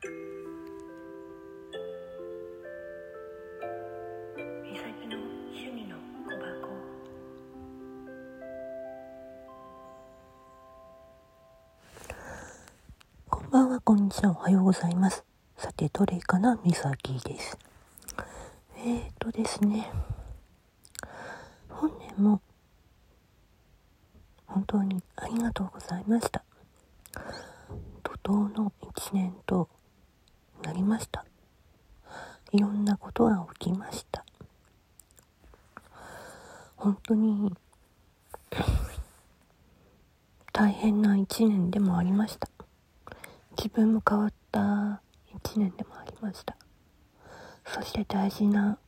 こんばんは、こんにちは、おはようございます。さて、どれかなみさきです。えーとですね、本年も本当にありがとうございました。怒涛の一年とりました。いろんなことが起きました。本当に大変な一年でもありました。自分も変わった一年でもありました。そして大事な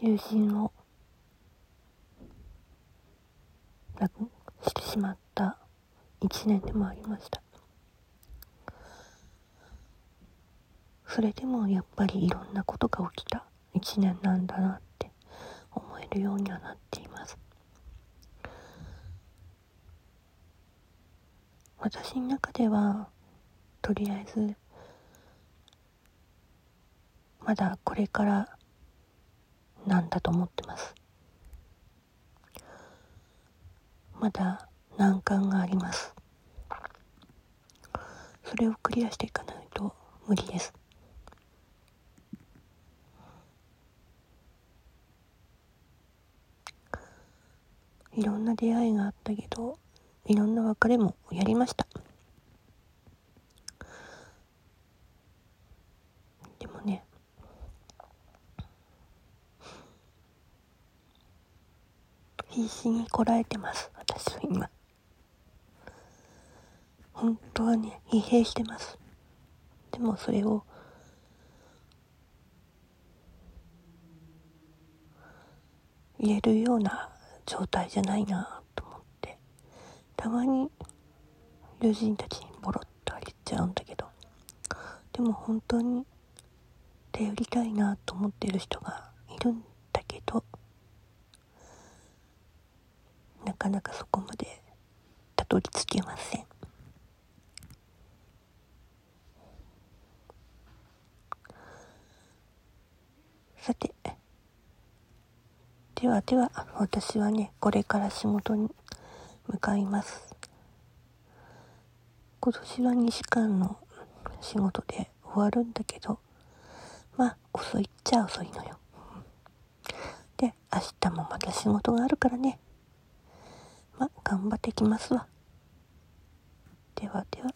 友人を亡くしてしまった一年でもありました。それでもやっぱりいろんなことが起きた。一年なんだなって思えるようにはなっています。私の中ではとりあえずまだこれからなんだと思ってます。まだ難関があります。それをクリアしていかないと無理です。いろんな出会いがあったけどいろんな別れもやりました。でもね必死にこらえてます私は今。本当はね疲弊してます。でもそれを言えるような状態じゃないなと思って。たまに友人たちにボロッと言っちゃうんだけど。でも本当に頼りたいなと思ってる人がいるんだけど。なかなかそこまでたどり着けません。さてではでは私はねこれから仕事に向かいます。今年は2時間の仕事で終わるんだけどまあ遅いっちゃ遅いのよ。で明日もまた仕事があるからね。まあ頑張ってきますわ。ではでは。